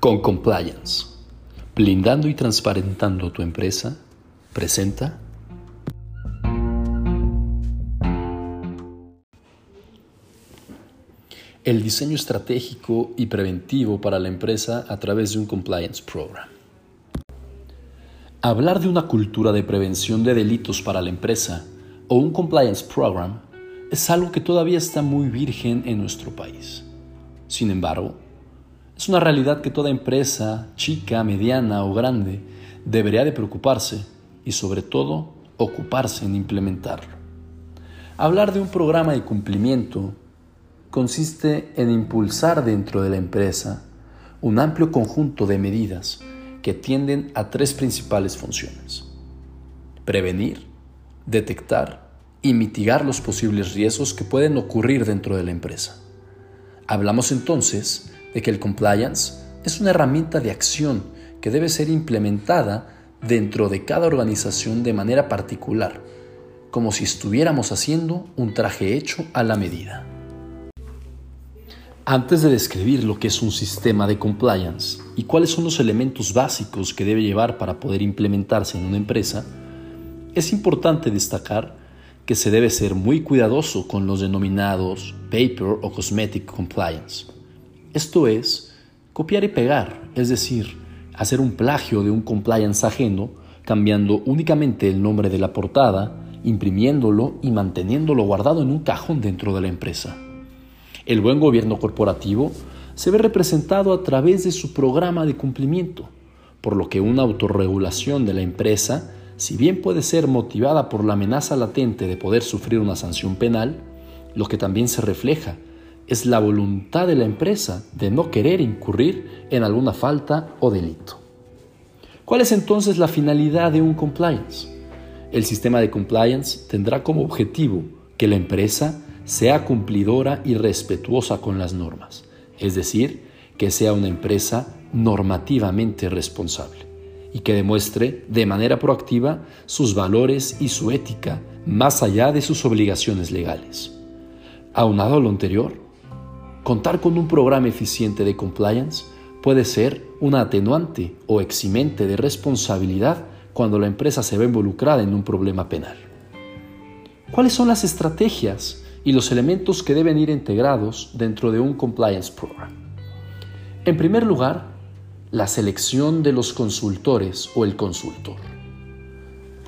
Con Compliance, blindando y transparentando tu empresa, presenta el diseño estratégico y preventivo para la empresa a través de un Compliance Program. Hablar de una cultura de prevención de delitos para la empresa o un Compliance Program es algo que todavía está muy virgen en nuestro país. Sin embargo, es una realidad que toda empresa, chica, mediana o grande, debería de preocuparse y sobre todo ocuparse en implementarlo. Hablar de un programa de cumplimiento consiste en impulsar dentro de la empresa un amplio conjunto de medidas que tienden a tres principales funciones. Prevenir, detectar y mitigar los posibles riesgos que pueden ocurrir dentro de la empresa. Hablamos entonces de que el compliance es una herramienta de acción que debe ser implementada dentro de cada organización de manera particular, como si estuviéramos haciendo un traje hecho a la medida. Antes de describir lo que es un sistema de compliance y cuáles son los elementos básicos que debe llevar para poder implementarse en una empresa, es importante destacar que se debe ser muy cuidadoso con los denominados paper o cosmetic compliance esto es, copiar y pegar, es decir, hacer un plagio de un compliance ajeno, cambiando únicamente el nombre de la portada, imprimiéndolo y manteniéndolo guardado en un cajón dentro de la empresa. El buen gobierno corporativo se ve representado a través de su programa de cumplimiento, por lo que una autorregulación de la empresa, si bien puede ser motivada por la amenaza latente de poder sufrir una sanción penal, lo que también se refleja es la voluntad de la empresa de no querer incurrir en alguna falta o delito. ¿Cuál es entonces la finalidad de un compliance? El sistema de compliance tendrá como objetivo que la empresa sea cumplidora y respetuosa con las normas, es decir, que sea una empresa normativamente responsable y que demuestre de manera proactiva sus valores y su ética más allá de sus obligaciones legales. Aunado a lo anterior, Contar con un programa eficiente de compliance puede ser una atenuante o eximente de responsabilidad cuando la empresa se ve involucrada en un problema penal. ¿Cuáles son las estrategias y los elementos que deben ir integrados dentro de un compliance program? En primer lugar, la selección de los consultores o el consultor.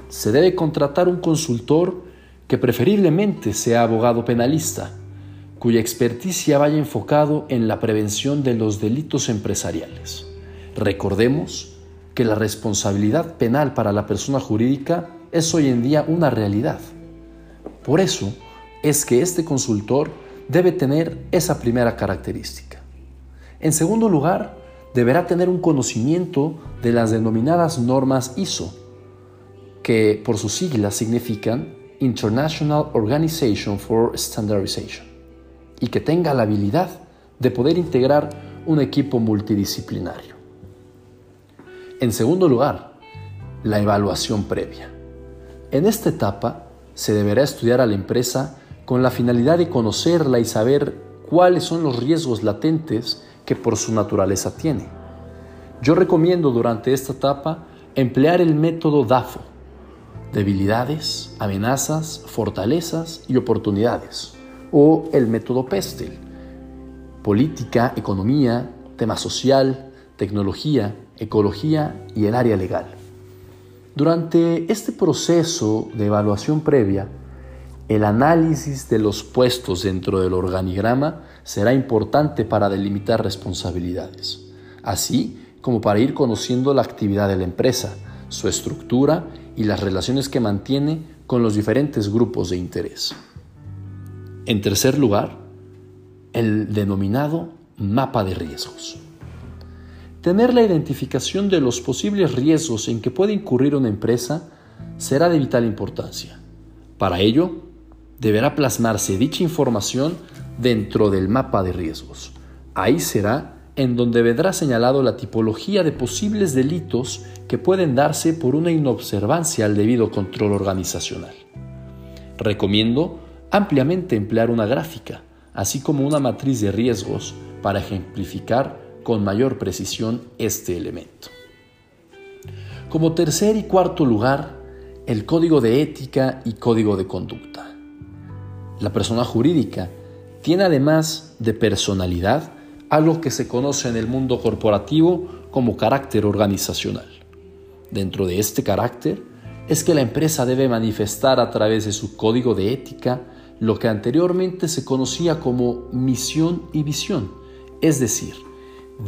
Se debe contratar un consultor que preferiblemente sea abogado penalista cuya experticia vaya enfocado en la prevención de los delitos empresariales. Recordemos que la responsabilidad penal para la persona jurídica es hoy en día una realidad. Por eso es que este consultor debe tener esa primera característica. En segundo lugar, deberá tener un conocimiento de las denominadas normas ISO, que por sus siglas significan International Organization for Standardization y que tenga la habilidad de poder integrar un equipo multidisciplinario. En segundo lugar, la evaluación previa. En esta etapa se deberá estudiar a la empresa con la finalidad de conocerla y saber cuáles son los riesgos latentes que por su naturaleza tiene. Yo recomiendo durante esta etapa emplear el método DAFO, debilidades, amenazas, fortalezas y oportunidades o el método PESTEL, política, economía, tema social, tecnología, ecología y el área legal. Durante este proceso de evaluación previa, el análisis de los puestos dentro del organigrama será importante para delimitar responsabilidades, así como para ir conociendo la actividad de la empresa, su estructura y las relaciones que mantiene con los diferentes grupos de interés. En tercer lugar, el denominado mapa de riesgos. Tener la identificación de los posibles riesgos en que puede incurrir una empresa será de vital importancia. Para ello, deberá plasmarse dicha información dentro del mapa de riesgos. Ahí será en donde vendrá señalado la tipología de posibles delitos que pueden darse por una inobservancia al debido control organizacional. Recomiendo ampliamente emplear una gráfica, así como una matriz de riesgos para ejemplificar con mayor precisión este elemento. Como tercer y cuarto lugar, el código de ética y código de conducta. La persona jurídica tiene además de personalidad algo que se conoce en el mundo corporativo como carácter organizacional. Dentro de este carácter es que la empresa debe manifestar a través de su código de ética lo que anteriormente se conocía como misión y visión, es decir,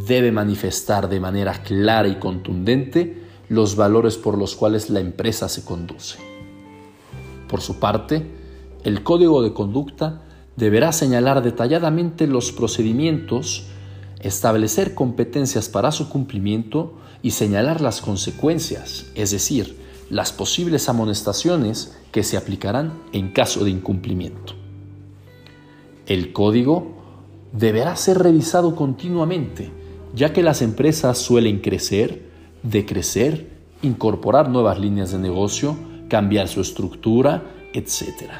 debe manifestar de manera clara y contundente los valores por los cuales la empresa se conduce. Por su parte, el código de conducta deberá señalar detalladamente los procedimientos, establecer competencias para su cumplimiento y señalar las consecuencias, es decir, las posibles amonestaciones que se aplicarán en caso de incumplimiento. El código deberá ser revisado continuamente, ya que las empresas suelen crecer, decrecer, incorporar nuevas líneas de negocio, cambiar su estructura, etc.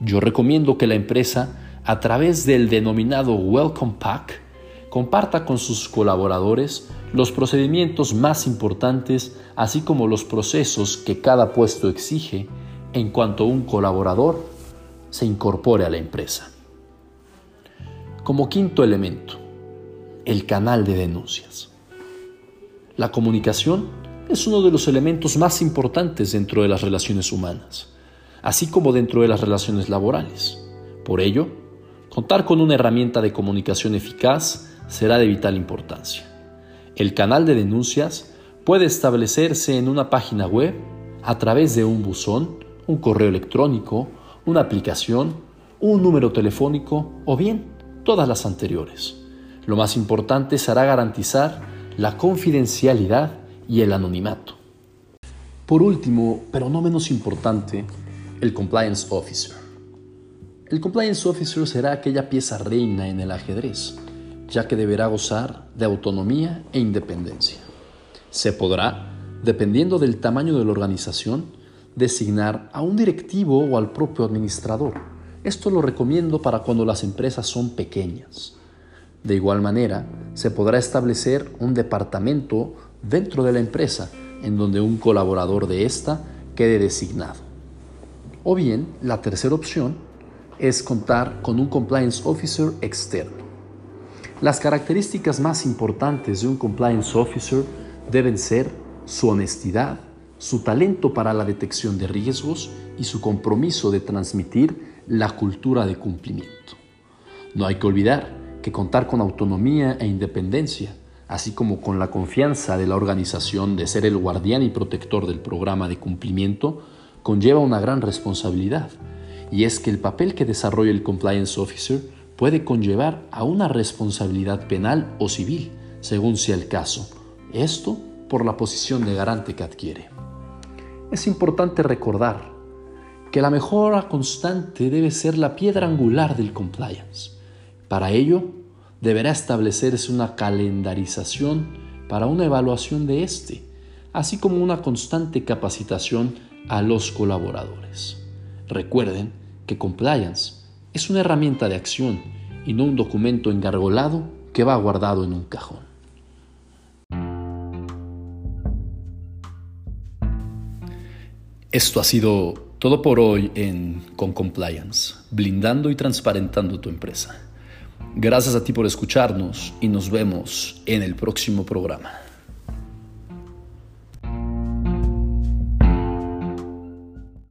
Yo recomiendo que la empresa, a través del denominado Welcome Pack, comparta con sus colaboradores los procedimientos más importantes, así como los procesos que cada puesto exige en cuanto un colaborador se incorpore a la empresa. Como quinto elemento, el canal de denuncias. La comunicación es uno de los elementos más importantes dentro de las relaciones humanas así como dentro de las relaciones laborales. Por ello, contar con una herramienta de comunicación eficaz será de vital importancia. El canal de denuncias puede establecerse en una página web, a través de un buzón, un correo electrónico, una aplicación, un número telefónico o bien todas las anteriores. Lo más importante será garantizar la confidencialidad y el anonimato. Por último, pero no menos importante, el Compliance Officer. El Compliance Officer será aquella pieza reina en el ajedrez, ya que deberá gozar de autonomía e independencia. Se podrá, dependiendo del tamaño de la organización, designar a un directivo o al propio administrador. Esto lo recomiendo para cuando las empresas son pequeñas. De igual manera, se podrá establecer un departamento dentro de la empresa en donde un colaborador de ésta quede designado. O bien, la tercera opción es contar con un compliance officer externo. Las características más importantes de un compliance officer deben ser su honestidad, su talento para la detección de riesgos y su compromiso de transmitir la cultura de cumplimiento. No hay que olvidar que contar con autonomía e independencia, así como con la confianza de la organización de ser el guardián y protector del programa de cumplimiento, conlleva una gran responsabilidad, y es que el papel que desarrolla el Compliance Officer puede conllevar a una responsabilidad penal o civil, según sea el caso, esto por la posición de garante que adquiere. Es importante recordar que la mejora constante debe ser la piedra angular del compliance. Para ello, deberá establecerse una calendarización para una evaluación de este, así como una constante capacitación a los colaboradores. Recuerden que compliance es una herramienta de acción y no un documento engargolado que va guardado en un cajón. Esto ha sido todo por hoy en Con Compliance, blindando y transparentando tu empresa. Gracias a ti por escucharnos y nos vemos en el próximo programa.